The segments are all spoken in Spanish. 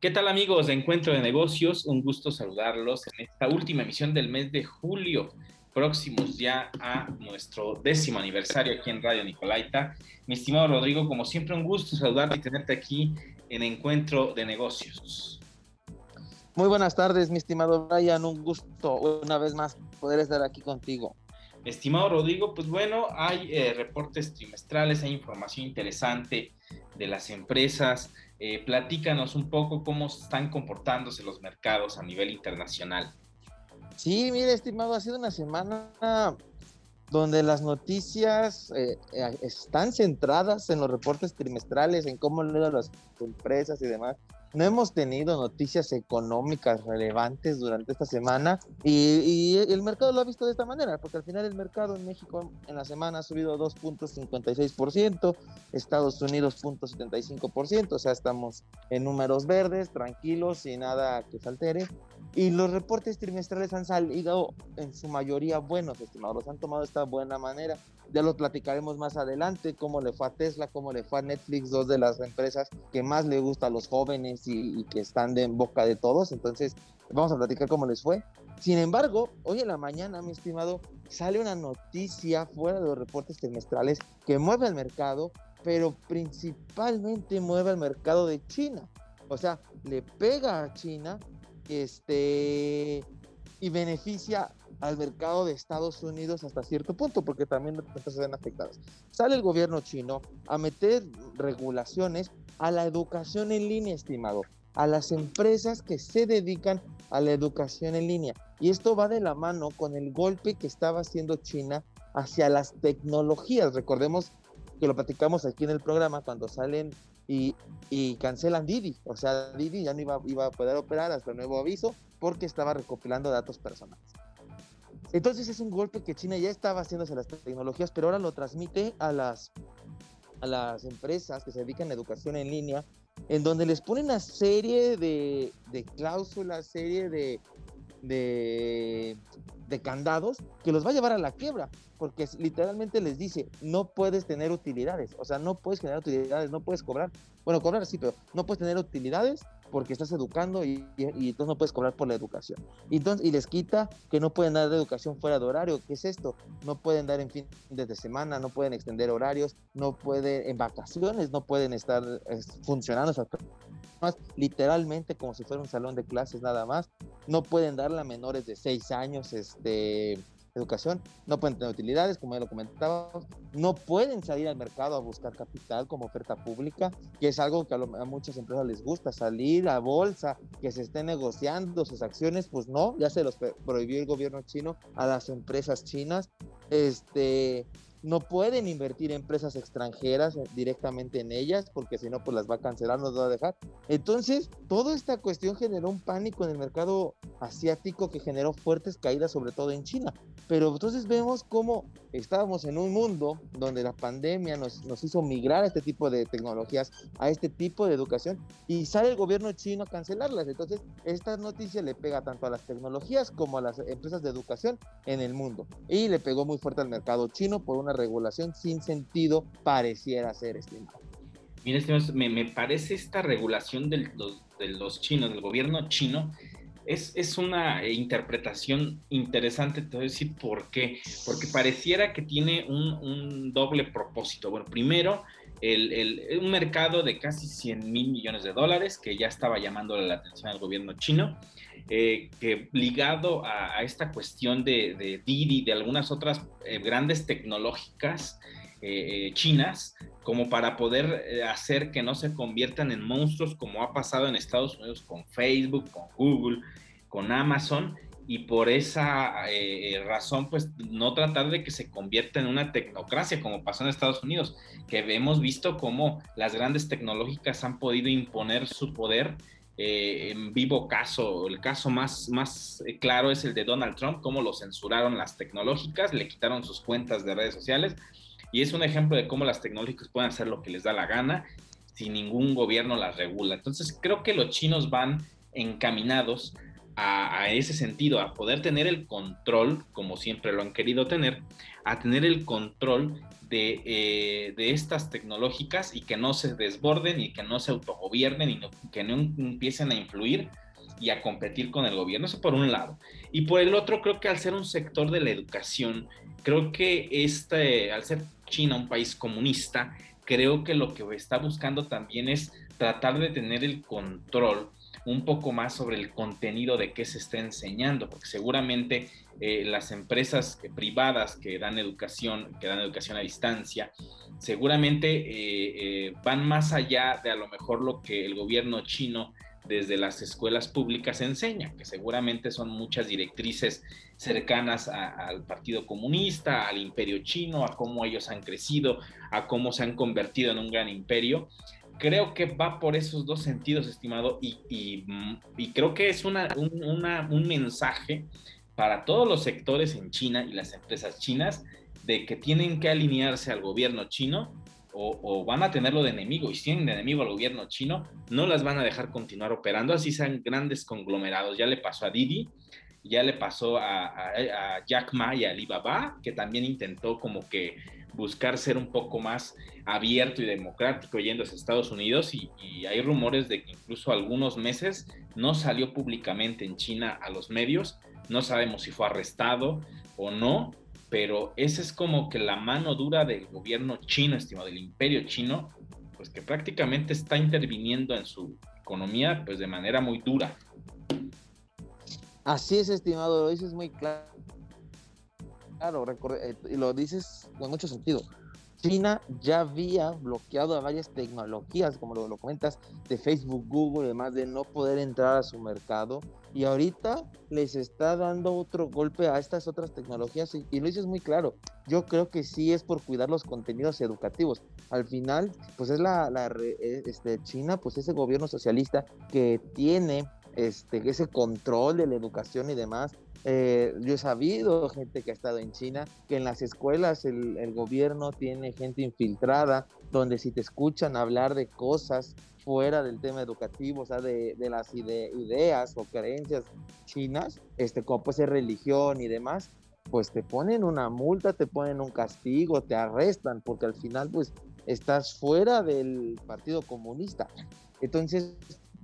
¿Qué tal amigos de Encuentro de Negocios? Un gusto saludarlos en esta última emisión del mes de julio, próximos ya a nuestro décimo aniversario aquí en Radio Nicolaita. Mi estimado Rodrigo, como siempre un gusto saludarte y tenerte aquí en Encuentro de Negocios. Muy buenas tardes, mi estimado Brian, un gusto una vez más poder estar aquí contigo. Estimado Rodrigo, pues bueno, hay eh, reportes trimestrales, hay información interesante de las empresas, eh, platícanos un poco cómo están comportándose los mercados a nivel internacional. Sí, mire, estimado, ha sido una semana donde las noticias eh, están centradas en los reportes trimestrales, en cómo leen las empresas y demás. No hemos tenido noticias económicas relevantes durante esta semana y, el mercado lo ha visto de esta manera, porque al final el mercado en México en la semana ha subido 2.56%, Estados Unidos 0.75%, o sea, estamos en números verdes, tranquilos y nada que se altere. Y los reportes trimestrales han salido en su mayoría buenos, estimados, los han tomado de esta buena manera. Ya lo platicaremos más adelante, cómo le fue a Tesla, cómo le fue a Netflix, dos de las empresas que más le gusta a los jóvenes y, que están de, en boca de todos. Entonces, vamos a platicar cómo les fue. Sin embargo, hoy en la mañana, mi estimado, sale una noticia fuera de los reportes trimestrales que mueve al mercado, pero principalmente mueve al mercado de China. O sea, le pega a China este, y beneficia al mercado de Estados Unidos hasta cierto punto, porque también se ven afectadas. Sale el gobierno chino a meter regulaciones a la educación en línea, estimado, a las empresas que se dedican a la educación en línea. Y esto va de la mano con el golpe que estaba haciendo China hacia las tecnologías. Recordemos que lo platicamos aquí en el programa cuando salen y, cancelan Didi. O sea, Didi ya no iba, iba a poder operar hasta el nuevo aviso porque estaba recopilando datos personales. Entonces es un golpe que China ya estaba haciéndose las tecnologías, pero ahora lo transmite a las, a las empresas que se dedican a educación en línea, en donde les pone una serie de, de cláusulas, serie de, de, de, candados que los va a llevar a la quiebra, porque literalmente les dice, no puedes tener utilidades, o sea, no puedes generar utilidades, no puedes cobrar, bueno, cobrar sí, pero no puedes tener utilidades porque estás educando y, entonces no puedes cobrar por la educación. Y, entonces, y les quita que no pueden dar educación fuera de horario. ¿Qué es esto? No pueden dar en fin de semana, no pueden extender horarios, no pueden, en vacaciones, no pueden estar funcionando más literalmente como si fuera un salón de clases nada más. No pueden darle a menores de 6 años este educación, no pueden tener utilidades, como ya lo comentábamos, no pueden salir al mercado a buscar capital como oferta pública, que es algo que a, muchas empresas les gusta, salir a bolsa, que se esté negociando sus acciones, pues no, ya se los prohibió el gobierno chino a las empresas chinas. Este, no pueden invertir empresas extranjeras directamente en ellas porque si no pues las va a cancelar, nos va a dejar. Entonces, toda esta cuestión generó un pánico en el mercado asiático que generó fuertes caídas sobre todo en China. Pero entonces vemos cómo estábamos en un mundo donde la pandemia nos, nos hizo migrar a este tipo de tecnologías, a este tipo de educación y sale el gobierno chino a cancelarlas. Entonces, esta noticia le pega tanto a las tecnologías como a las empresas de educación en el mundo. Y le pegó muy fuerte al mercado chino por una regulación sin sentido pareciera ser, estimado. Mira, me, me parece esta regulación de los chinos, del gobierno chino, es, es, una interpretación interesante, te voy a decir por qué. Porque pareciera que tiene un, doble propósito. Bueno, primero, el, el, un mercado de casi 100 mil millones de dólares que ya estaba llamándole la atención al gobierno chino. Eh, que ligado a, esta cuestión de, de, Didi, de algunas otras eh, grandes tecnológicas eh, chinas, como para poder hacer que no se conviertan en monstruos como ha pasado en Estados Unidos con Facebook, con Google, con Amazon, y por esa razón, pues no tratar de que se convierta en una tecnocracia como pasó en Estados Unidos, que hemos visto cómo las grandes tecnológicas han podido imponer su poder eh, en vivo caso, el caso más, más eh, claro es el de Donald Trump, cómo lo censuraron las tecnológicas, le quitaron sus cuentas de redes sociales y es un ejemplo de cómo las tecnológicas pueden hacer lo que les da la gana sin ningún gobierno las regula. Entonces creo que los chinos van encaminados a, ese sentido, a poder tener el control, como siempre lo han querido tener, a tener el control de, eh, de, estas tecnológicas y que no se desborden y que no se autogobiernen y que no empiecen a influir y a competir con el gobierno. Eso por un lado. Y por el otro, creo que al ser un sector de la educación, creo que este, al ser China un país comunista, creo que lo que está buscando también es tratar de tener el control un poco más sobre el contenido de qué se está enseñando, porque seguramente eh, las empresas privadas que dan educación, que dan educación a distancia, seguramente eh, eh, van más allá de a lo mejor lo que el gobierno chino desde las escuelas públicas enseña, que seguramente son muchas directrices cercanas al Partido Comunista, al imperio chino, a cómo ellos han crecido, a cómo se han convertido en un gran imperio. Creo que va por esos dos sentidos, estimado, y, y, creo que es una, un mensaje para todos los sectores en China y las empresas chinas de que tienen que alinearse al gobierno chino o, van a tenerlo de enemigo. Y si tienen enemigo al gobierno chino, no las van a dejar continuar operando, así sean grandes conglomerados. Ya le pasó a Didi, ya le pasó a, Jack Ma y a Alibaba, que también intentó como que buscar ser un poco más abierto y democrático yendo a Estados Unidos y, hay rumores de que incluso algunos meses no salió públicamente en China a los medios, no sabemos si fue arrestado o no, pero esa es como que la mano dura del gobierno chino, estimado, del imperio chino, pues que prácticamente está interviniendo en su economía, pues de manera muy dura. Así es, estimado, lo dices muy claro. Claro, eh, y lo dices con mucho sentido. China ya había bloqueado a varias tecnologías, como lo, comentas, de Facebook, Google, además de no poder entrar a su mercado. Y ahorita les está dando otro golpe a estas otras tecnologías y, lo dices muy claro. Yo creo que sí es por cuidar los contenidos educativos. Al final, pues es la, eh, este, China, pues ese gobierno socialista que tiene este, ese control de la educación y demás, eh, yo he sabido gente que ha estado en China, que en las escuelas el, gobierno tiene gente infiltrada, donde si te escuchan hablar de cosas fuera del tema educativo, o sea, de, las ideas o creencias chinas, este, como puede ser religión y demás, pues te ponen una multa, te ponen un castigo, te arrestan, porque al final pues estás fuera del Partido Comunista. Entonces,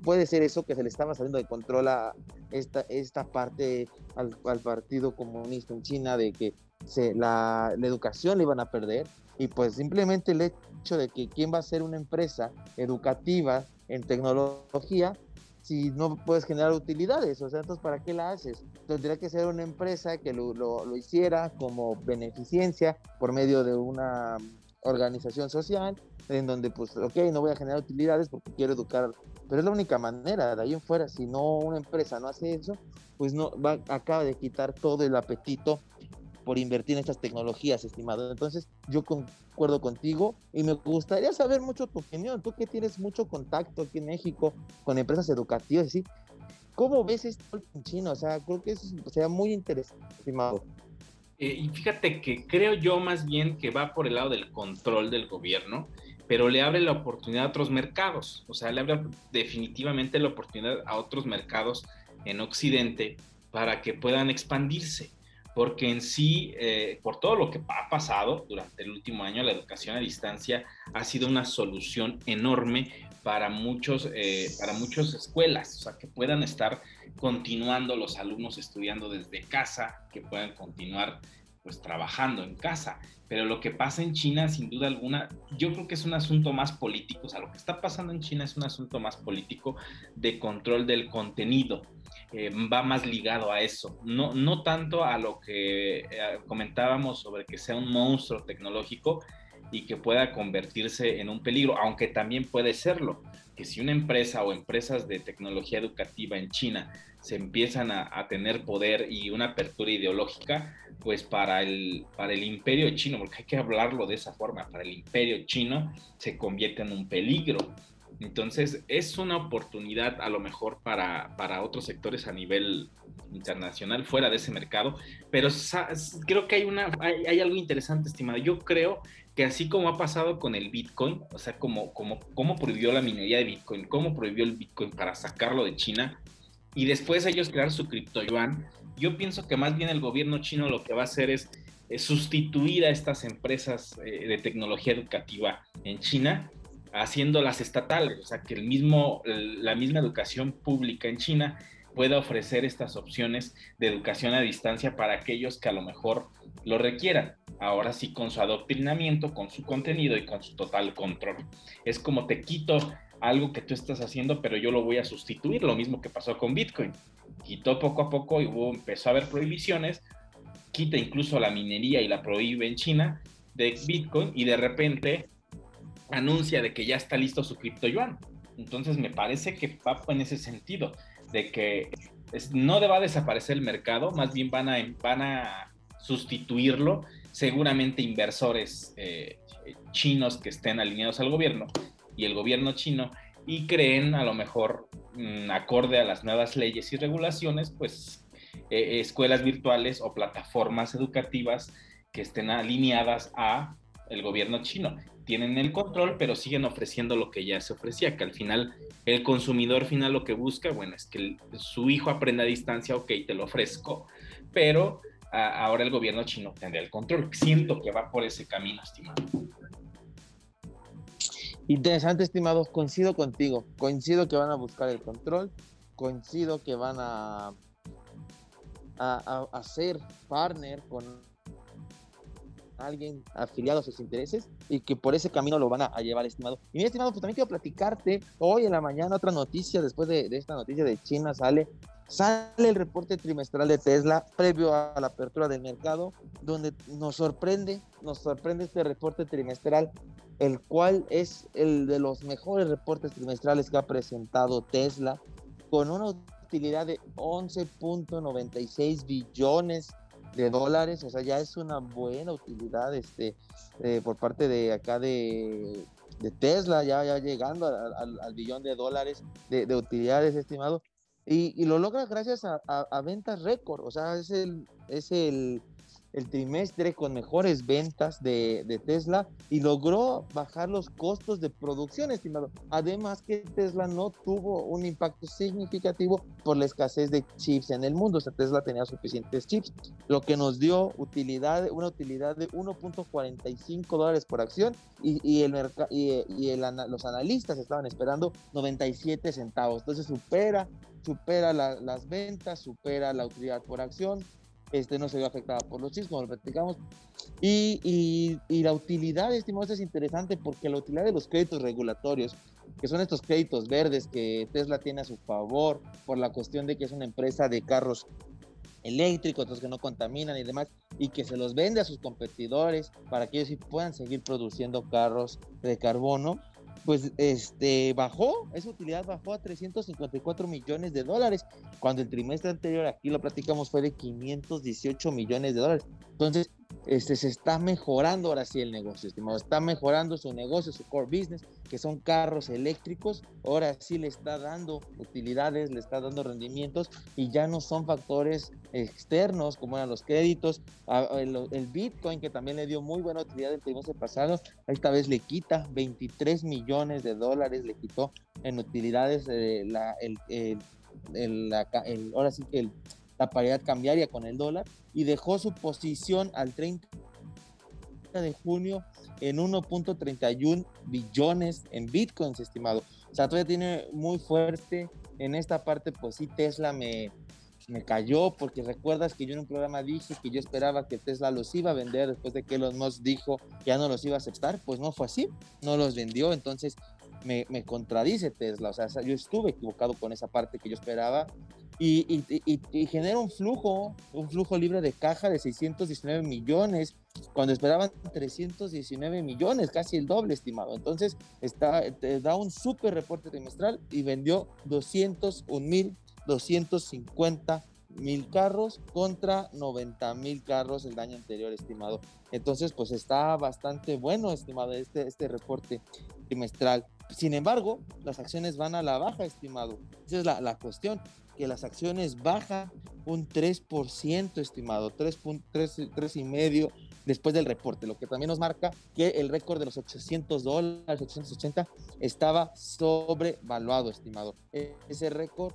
puede ser eso que se le estaba saliendo de control a esta, esta parte al, Partido Comunista en China de que se, la, educación le iban a perder y pues simplemente el hecho de que quién va a ser una empresa educativa en tecnología si no puedes generar utilidades, o sea, entonces ¿para qué la haces? Tendría que ser una empresa que lo, lo hiciera como beneficencia por medio de una organización social en donde pues, ok, no voy a generar utilidades porque quiero educar, pero es la única manera, de ahí en fuera, si no una empresa no hace eso, pues no, va, acaba de quitar todo el apetito por invertir en estas tecnologías, estimado. Entonces, yo concuerdo contigo y me gustaría saber mucho tu opinión, tú que tienes mucho contacto aquí en México con empresas educativas, ¿sí? ¿Cómo ves esto en China? O sea, creo que eso sería muy interesante, estimado. Eh, y fíjate que creo yo más bien que va por el lado del control del gobierno pero le abre la oportunidad a otros mercados, o sea, le abre definitivamente la oportunidad a otros mercados en Occidente para que puedan expandirse, porque en sí, eh, por todo lo que ha pasado durante el último año, la educación a distancia ha sido una solución enorme para muchos, eh, para muchas escuelas, o sea, que puedan estar continuando los alumnos estudiando desde casa, que puedan continuar pues trabajando en casa. Pero lo que pasa en China, sin duda alguna, yo creo que es un asunto más político. O sea, lo que está pasando en China es un asunto más político de control del contenido. Eh, va más ligado a eso, no, no tanto a lo que eh, comentábamos sobre que sea un monstruo tecnológico y que pueda convertirse en un peligro, aunque también puede serlo, que si una empresa o empresas de tecnología educativa en China se empiezan a, a tener poder y una apertura ideológica, pues para el, para el imperio chino, porque hay que hablarlo de esa forma, para el imperio chino se convierte en un peligro. Entonces es una oportunidad a lo mejor para, para otros sectores a nivel internacional fuera de ese mercado, pero creo que hay, una, hay, algo interesante, estimado. Yo creo que así como ha pasado con el Bitcoin, o sea, como, como, como prohibió la minería de Bitcoin, cómo prohibió el Bitcoin para sacarlo de China, y después ellos crear su cripto yuan, yo pienso que más bien el gobierno chino lo que va a hacer es, sustituir a estas empresas eh, de tecnología educativa en China haciéndolas estatales, o sea, que el mismo, la misma educación pública en China pueda ofrecer estas opciones de educación a distancia para aquellos que a lo mejor lo requieran. Ahora sí, con su adoctrinamiento, con su contenido y con su total control. Es como te quito algo que tú estás haciendo, pero yo lo voy a sustituir, lo mismo que pasó con Bitcoin. Quitó poco a poco y hubo, empezó a haber prohibiciones, quita incluso la minería y la prohíbe en China de Bitcoin y de repente anuncia de que ya está listo su cripto yuan. Entonces me parece que va en ese sentido, de que no va a desaparecer el mercado, más bien van a, van a sustituirlo seguramente inversores eh, chinos que estén alineados al gobierno y el gobierno chino y creen a lo mejor mm, acorde a las nuevas leyes y regulaciones, pues eh, escuelas virtuales o plataformas educativas que estén alineadas a el gobierno chino. Tienen el control, pero siguen ofreciendo lo que ya se ofrecía, que al final el consumidor final lo que busca, bueno, es que su hijo aprenda a distancia, ok, te lo ofrezco, pero ahora el gobierno chino tendrá el control. Siento que va por ese camino, estimado. Interesante, estimado. Coincido contigo. Coincido que van a buscar el control. Coincido que van a, a, a, ser partner con alguien afiliado a sus intereses y que por ese camino lo van a, llevar, estimado. Y mi estimado, pues también quiero platicarte hoy en la mañana otra noticia, después de, de, esta noticia de China sale, sale el reporte trimestral de Tesla previo a la apertura del mercado, donde nos sorprende, nos sorprende este reporte trimestral el cual es el de los mejores reportes trimestrales que ha presentado Tesla, con una utilidad de 11.96 billones de dólares, o sea, ya es una buena utilidad este, eh, por parte de acá de, Tesla, ya, ya llegando al billón de dólares de, utilidades estimado, y, lo logra gracias a, a ventas récord, o sea, es el, es el el trimestre con mejores ventas de, Tesla y logró bajar los costos de producción, estimado. Además que Tesla no tuvo un impacto significativo por la escasez de chips en el mundo. O sea, Tesla tenía suficientes chips, lo que nos dio utilidad, una utilidad de 1.45 dólares por acción y, el y, y los analistas estaban esperando 97 centavos. Entonces supera supera las ventas, supera la utilidad por acción, este, no se vio afectada por los chips, como lo platicamos. Y, y, la utilidad, estimados, es interesante porque la utilidad de los créditos regulatorios, que son estos créditos verdes que Tesla tiene a su favor por la cuestión de que es una empresa de carros eléctricos, otros que no contaminan y demás, y que se los vende a sus competidores para que ellos sí puedan seguir produciendo carros de carbono, pues este bajó, esa utilidad bajó a 354 millones de dólares, cuando el trimestre anterior, aquí lo platicamos, fue de 518 millones de dólares. Entonces, este, se está mejorando ahora sí el negocio, estimado. Está mejorando su negocio, su core business, que son carros eléctricos. Ahora sí le está dando utilidades, le está dando rendimientos y ya no son factores externos como eran los créditos. El, Bitcoin, que también le dio muy buena utilidad el trimestre pasado, esta vez le quita 23 millones de dólares, le quitó en utilidades eh, el, el, ahora sí que la paridad cambiaria con el dólar y dejó su posición al 30 de junio en 1.31 billones en bitcoins, estimado. O sea, todavía tiene muy fuerte. En esta parte, pues sí, Tesla me, me cayó porque recuerdas que yo en un programa dije que yo esperaba que Tesla los iba a vender después de que Elon Musk dijo que ya no los iba a aceptar, pues no fue así, no los vendió, entonces me, contradice Tesla, o sea, yo estuve equivocado con esa parte que yo esperaba y, y, genera un flujo, un flujo libre de caja de 619 millones, cuando esperaban 319 millones, casi el doble, estimado. Entonces, está, da un súper reporte trimestral y vendió 201 mil 250 mil carros contra 90 mil carros el año anterior, estimado. Entonces, pues está bastante bueno, estimado, este, este reporte trimestral. Sin embargo, las acciones van a la baja, estimado. Esa es la, la cuestión que las acciones bajan un 3%, estimado, 3.3 y medio después del reporte, lo que también nos marca que el récord de los 800 dólares, 880, estaba sobrevaluado, estimado. E-, ese récord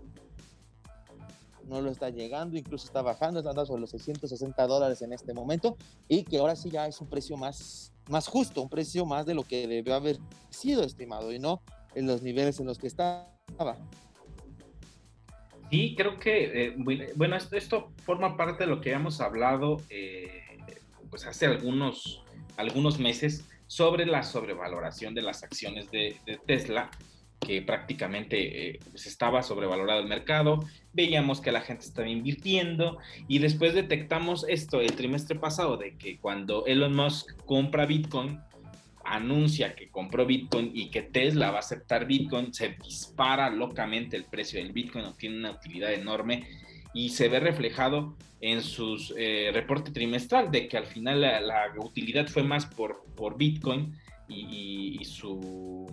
no lo está llegando, incluso está bajando, está andando sobre los 660 dólares en este momento y que ahora sí ya es un precio más, más justo, un precio más de lo que debió haber sido estimado y no en los niveles en los que estaba. Sí, creo que, eh, bueno, esto, forma parte de lo que hemos hablado eh, pues hace algunos, algunos meses sobre la sobrevaloración de las acciones de, Tesla, que prácticamente eh, pues estaba sobrevalorado el mercado, veíamos que la gente estaba invirtiendo y después detectamos esto el trimestre pasado de que cuando Elon Musk compra Bitcoin, anuncia que compró Bitcoin y que Tesla va a aceptar Bitcoin, se dispara locamente el precio del Bitcoin, tiene una utilidad enorme y se ve reflejado en sus eh, reporte trimestral de que al final la, utilidad fue más por, por Bitcoin y, su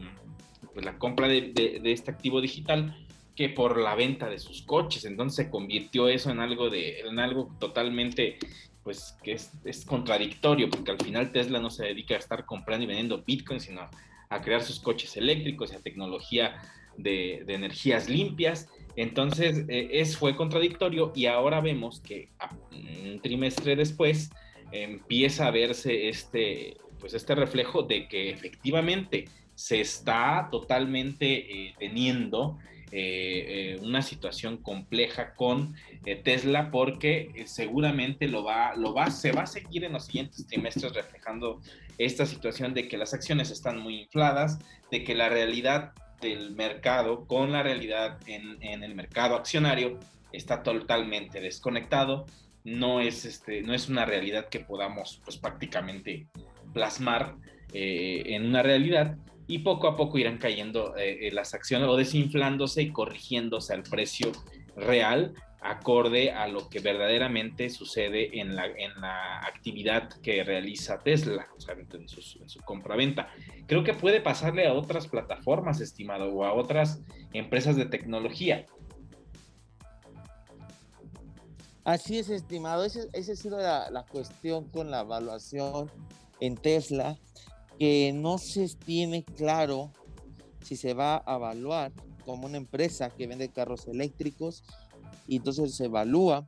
pues la compra de, este activo digital que por la venta de sus coches. Entonces se convirtió eso en algo de en algo totalmente pues que es, es, contradictorio, porque al final Tesla no se dedica a estar comprando y vendiendo Bitcoin, sino a crear sus coches eléctricos y a tecnología de, de energías limpias. Entonces, eh, es, fue contradictorio y ahora vemos que un trimestre después empieza a verse este, pues este reflejo de que efectivamente se está totalmente eh, teniendo eh, una situación compleja con Tesla porque seguramente lo va, lo va, se va a seguir en los siguientes trimestres reflejando esta situación de que las acciones están muy infladas, de que la realidad del mercado con la realidad en, el mercado accionario está totalmente desconectado. No es, este, no es una realidad que podamos pues, prácticamente plasmar eh, en una realidad y poco a poco irán cayendo eh, eh, las acciones o desinflándose y corrigiéndose al precio real acorde a lo que verdaderamente sucede en la, en la actividad que realiza Tesla, o sea, en, su compra-venta. Creo que puede pasarle a otras plataformas, estimado, o a otras empresas de tecnología. Así es, estimado. Esa ha sido la, la, cuestión con la evaluación en Tesla, que no se tiene claro si se va a evaluar como una empresa que vende carros eléctricos y entonces se evalúa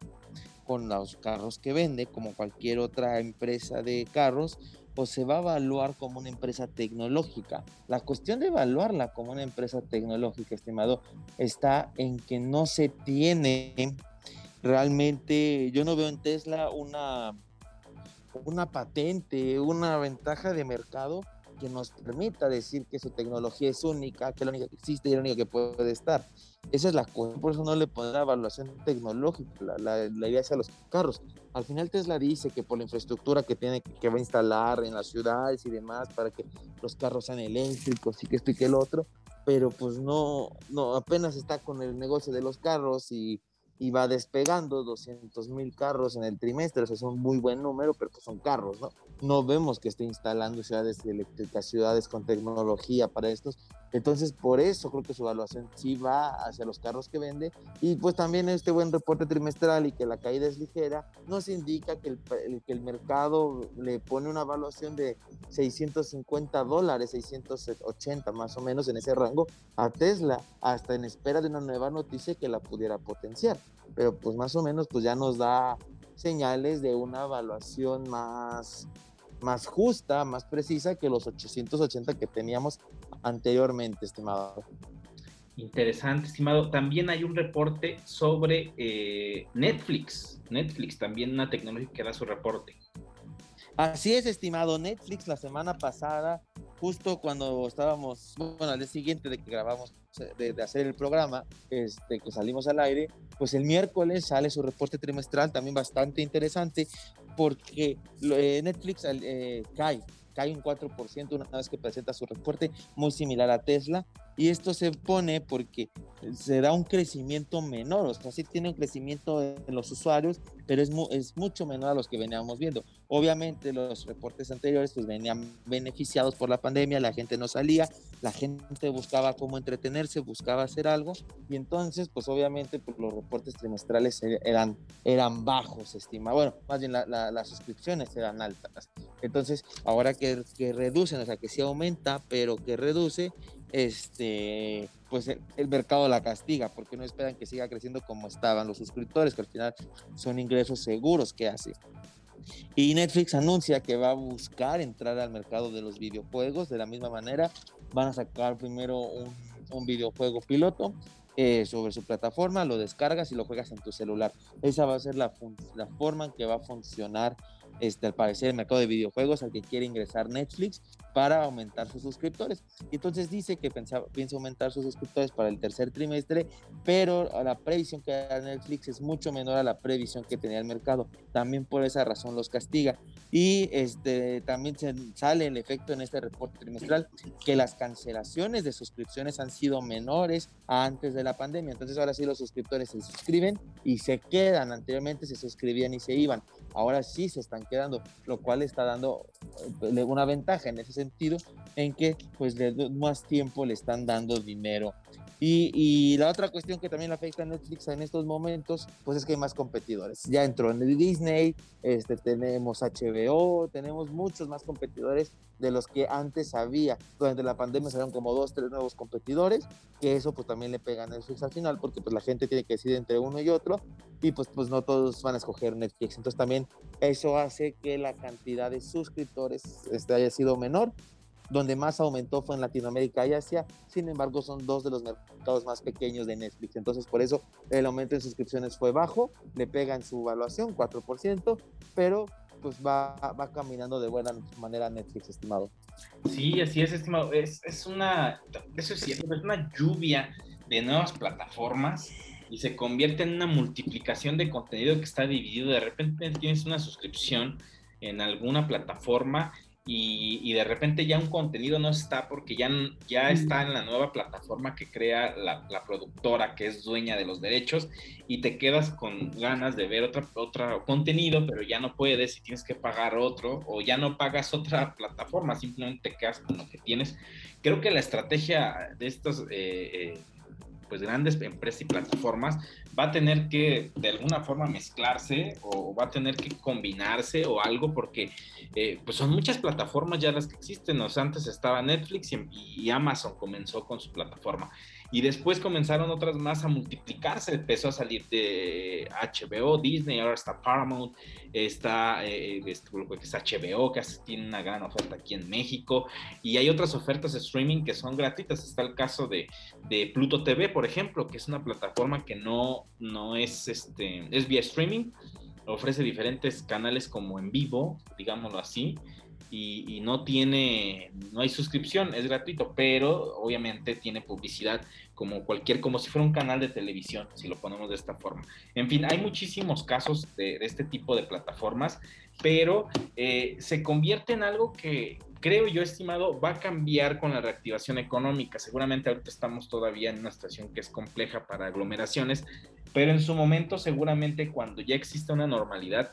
con los carros que vende, como cualquier otra empresa de carros, o se va a evaluar como una empresa tecnológica. La cuestión de evaluarla como una empresa tecnológica, estimado, está en que no se tiene realmente, yo no veo en Tesla una, una patente, una ventaja de mercado que nos permita decir que su tecnología es única, que es la única que existe y la única que puede estar. Esa es la cosa, por eso no le pondrá evaluación tecnológica, la, la, la, idea los carros. Al final Tesla dice que por la infraestructura que tiene que va a instalar en las ciudades y demás para que los carros sean eléctricos y que esto y que el otro, pero pues no, no, apenas está con el negocio de los carros y y va despegando 200 mil carros en el trimestre, eso es un muy buen número, pero pues son carros, ¿no? No vemos que esté instalando ciudades eléctricas, ciudades con tecnología para estos, entonces por eso creo que su evaluación sí va hacia los carros que vende. Y pues también este buen reporte trimestral y que la caída es ligera, nos indica que el, que el mercado le pone una evaluación de 650 dólares, 680 más o menos en ese rango a Tesla, hasta en espera de una nueva noticia que la pudiera potenciar pero pues más o menos pues ya nos da señales de una evaluación más, más justa, más precisa que los 880 que teníamos anteriormente, estimado. Interesante, estimado. También hay un reporte sobre eh, Netflix. Netflix, también una tecnología que da su reporte. Así es, estimado. Netflix la semana pasada, justo cuando estábamos, bueno, al día siguiente de que grabamos, de, hacer el programa, este, que salimos al aire, pues el miércoles sale su reporte trimestral, también bastante interesante, porque eh, Netflix eh, cae, cae un 4% una vez que presenta su reporte, muy similar a Tesla, y esto se pone porque se da un crecimiento menor, o sea, sí tiene un crecimiento en los usuarios, pero es, mucho menor a los que veníamos viendo. Obviamente los reportes anteriores pues venían beneficiados por la pandemia, la gente no salía, la gente buscaba cómo entretenerse, buscaba hacer algo, y entonces pues obviamente pues, los reportes trimestrales e-, eran, eran bajos, estima. Bueno, más bien las suscripciones eran altas. Entonces, ahora que, que reducen, o sea, que sí aumenta, pero que reduce, este, pues el, mercado la castiga, porque no esperan que siga creciendo como estaban los suscriptores, que al final son ingresos seguros que hace. Y Netflix anuncia que va a buscar entrar al mercado de los videojuegos de la misma manera. Van a sacar primero un, un videojuego piloto eh, sobre su plataforma, lo descargas y lo juegas en tu celular. Esa va a ser la, la forma en que va a funcionar este, al parecer el mercado de videojuegos al que quiere ingresar Netflix para aumentar sus suscriptores. Y entonces dice que pensaba, piensa aumentar sus suscriptores para el tercer trimestre, pero la previsión que da Netflix es mucho menor a la previsión que tenía el mercado. También por esa razón los castiga. Y este, también sale el efecto en este reporte trimestral que las cancelaciones de suscripciones han sido menores antes de la pandemia. Entonces ahora sí los suscriptores se suscriben y se quedan. Anteriormente se suscribían y se iban. Ahora sí se están quedando, lo cual está dando eh, una ventaja en ese sentido, en que pues más tiempo le están dando dinero y, la otra cuestión que también afecta a Netflix en estos momentos, pues es que hay más competidores. Ya entró en el Disney, este, tenemos HBO, tenemos muchos más competidores de los que antes había. Durante la pandemia salieron como dos, tres nuevos competidores, que eso pues también le pega a Netflix al final, porque pues la gente tiene que decidir entre uno y otro, y pues, pues no todos van a escoger Netflix. Entonces también eso hace que la cantidad de suscriptores este, haya sido menor donde más aumentó fue en Latinoamérica y Asia, sin embargo son dos de los mercados más pequeños de Netflix, entonces por eso el aumento en suscripciones fue bajo, le pega en su evaluación 4%, pero pues va, va caminando de buena manera Netflix, estimado. Sí, así es, estimado, es, es una, eso es cierto, es una lluvia de nuevas plataformas y se convierte en una multiplicación de contenido que está dividido, de repente tienes una suscripción en alguna plataforma y, de repente ya un contenido no está porque ya, ya está en la nueva plataforma que crea la, productora que es dueña de los derechos y te quedas con ganas de ver otra, otro contenido, pero ya no puedes y tienes que pagar otro o ya no pagas otra plataforma, simplemente te quedas con lo que tienes. Creo que la estrategia de estos... Eh, eh, pues grandes empresas y plataformas va a tener que de alguna forma mezclarse o va a tener que combinarse o algo porque eh, pues son muchas plataformas ya las que existen. O antes estaba Netflix y, Amazon comenzó con su plataforma y después comenzaron otras más a multiplicarse. Empezó a salir de HBO, Disney, ahora está Paramount, está eh, este grupo que es HBO, que tiene una gran oferta aquí en México y hay otras ofertas de streaming que son gratuitas. Está el caso de, de Pluto TV, por ejemplo, que es una plataforma que no no, es, este, es vía streaming, ofrece diferentes canales como en vivo, digámoslo así, y, no tiene, no hay suscripción, es gratuito, pero obviamente tiene publicidad como cualquier, como si fuera un canal de televisión, si lo ponemos de esta forma. En fin, hay muchísimos casos de, este tipo de plataformas, pero eh, se convierte en algo que, creo yo, estimado, va a cambiar con la reactivación económica. Seguramente ahorita estamos todavía en una situación que es compleja para aglomeraciones, pero en su momento seguramente cuando ya exista una normalidad,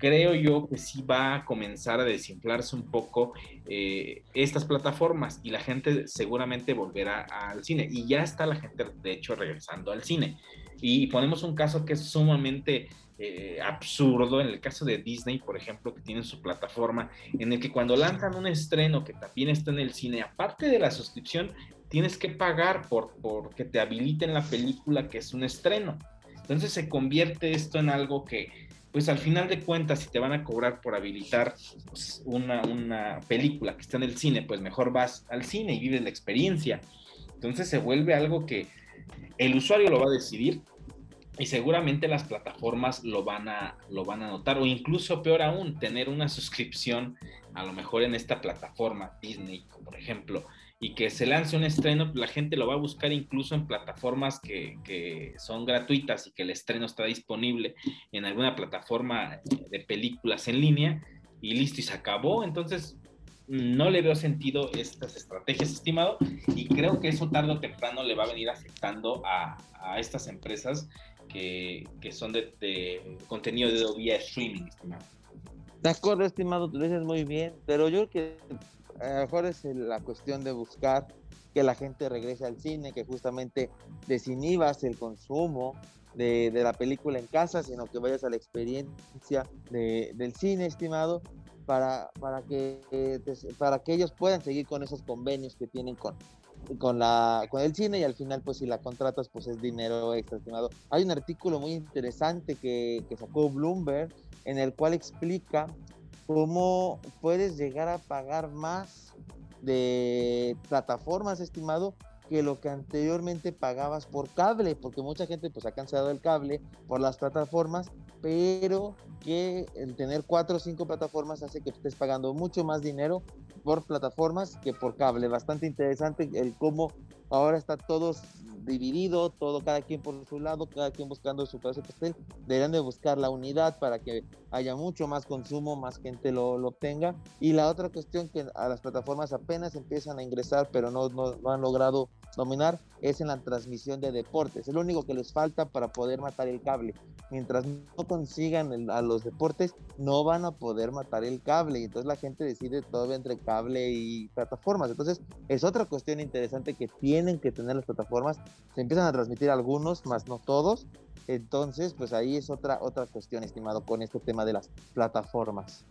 creo yo que sí va a comenzar a desinflarse un poco eh, estas plataformas y la gente seguramente volverá al cine. Y ya está la gente, de hecho, regresando al cine. Y ponemos un caso que es sumamente eh, absurdo en el caso de Disney, por ejemplo, que tiene su plataforma, en el que cuando lanzan un estreno que también está en el cine, aparte de la suscripción, tienes que pagar por, por que te habiliten la película que es un estreno. Entonces se convierte esto en algo que, pues al final de cuentas, si te van a cobrar por habilitar pues, una, una película que está en el cine, pues mejor vas al cine y vives la experiencia. Entonces se vuelve algo que el usuario lo va a decidir y seguramente las plataformas lo van a lo van a notar o incluso peor aún tener una suscripción a lo mejor en esta plataforma Disney por ejemplo y que se lance un estreno la gente lo va a buscar incluso en plataformas que, que son gratuitas y que el estreno está disponible en alguna plataforma de películas en línea y listo y se acabó entonces no le veo sentido estas estrategias, estimado, y creo que eso tarde o temprano le va a venir afectando a, a estas empresas que, son de, contenido de vía streaming, estimado. De acuerdo, estimado, lo dices muy bien, pero yo creo que a lo mejor es la cuestión de buscar que la gente regrese al cine, que justamente desinhibas el consumo de, la película en casa, sino que vayas a la experiencia del cine, estimado, para, para, que, para que ellos puedan seguir con esos convenios que tienen con, con la con el cine y al final pues si la contratas pues es dinero extra estimado. Hay un artículo muy interesante que, que sacó Bloomberg en el cual explica cómo puedes llegar a pagar más de plataformas estimado que lo que anteriormente pagabas por cable, porque mucha gente pues ha cancelado el cable por las plataformas, pero que el tener cuatro o cinco plataformas hace que estés pagando mucho más dinero por plataformas que por cable. Bastante interesante el cómo ahora está todo dividido, todo cada quien por su lado, cada quien buscando su pedazo de pastel. Deberían de buscar la unidad para que haya mucho más consumo, más gente lo, lo obtenga. Y la otra cuestión que a las plataformas apenas empiezan a ingresar, pero no, no, no han logrado dominar, es en la transmisión de deportes. Es lo único que les falta para poder matar el cable. Mientras no consigan a los deportes, no van a poder matar el cable. Y entonces la gente decide todavía entre cable y plataformas. Entonces es otra cuestión interesante que tienen que tener las plataformas. Se empiezan a transmitir algunos, más no todos. Entonces, pues ahí es otra, otra cuestión, estimado, con este tema de las plataformas.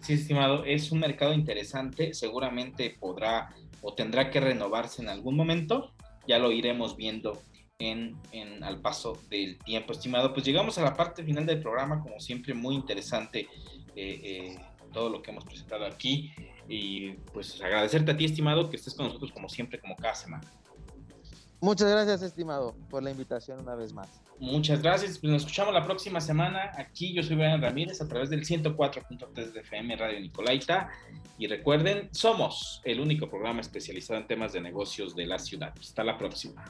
Sí, estimado, es un mercado interesante. Seguramente podrá o tendrá que renovarse en algún momento. Ya lo iremos viendo en, al paso del tiempo, estimado. Pues llegamos a la parte final del programa, como siempre, muy interesante eh, eh, todo lo que hemos presentado aquí. Y pues agradecerte a ti, estimado, que estés con nosotros como siempre, como cada semana. Muchas gracias, estimado, por la invitación una vez más. Muchas gracias. Pues nos escuchamos la próxima semana. Aquí yo soy Brian Ramírez a través del 104.3 de FM Radio Nicolaita. Y recuerden, somos el único programa especializado en temas de negocios de la ciudad. Hasta la próxima.